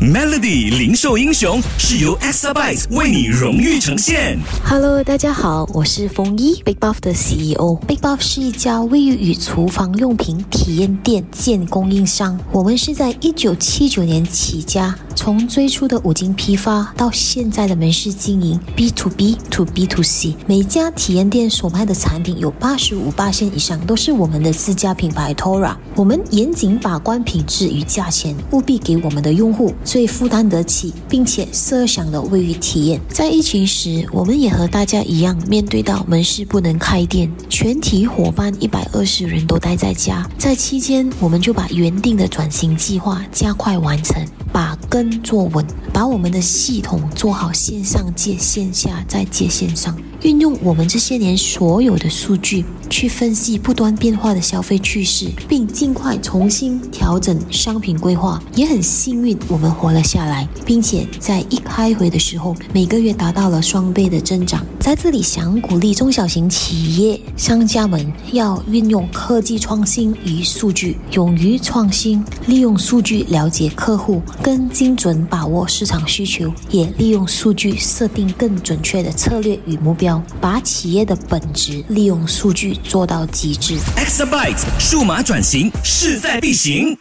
Melody 零售英雄是由 Exabyte 为你荣誉呈现。Hello，大家好，我是风衣 Big Buff 的 CEO。Big Buff 是一家卫浴与厨房用品体验店建供应商。我们是在一九七九年起家，从最初的五金批发到现在的门市经营 B to B to B to C。每家体验店所卖的产品有八十五八线以上都是我们的自家品牌 Tora。我们严谨把关品质与价钱，务必给我们的用户最负担得起并且设想的卫浴体验。在疫情时，我们也和大家一样，面对到门市不能开店，全体伙伴一百二十人都待在家。在期间，我们就把原定的转型计划加快完成，把根做稳，把我们的系统做好线上借线下，再借线上。运用我们这些年所有的数据去分析不断变化的消费趋势，并尽快重新调整商品规划。也很幸运，我们活了下来，并且在一开回的时候，每个月达到了双倍的增长。在这里，想鼓励中小型企业商家们要运用科技创新与数据，勇于创新，利用数据了解客户，更精准把握市场需求，也利用数据设定更准确的策略与目标。把企业的本质利用数据做到极致。xabyte 数码转型势在必行。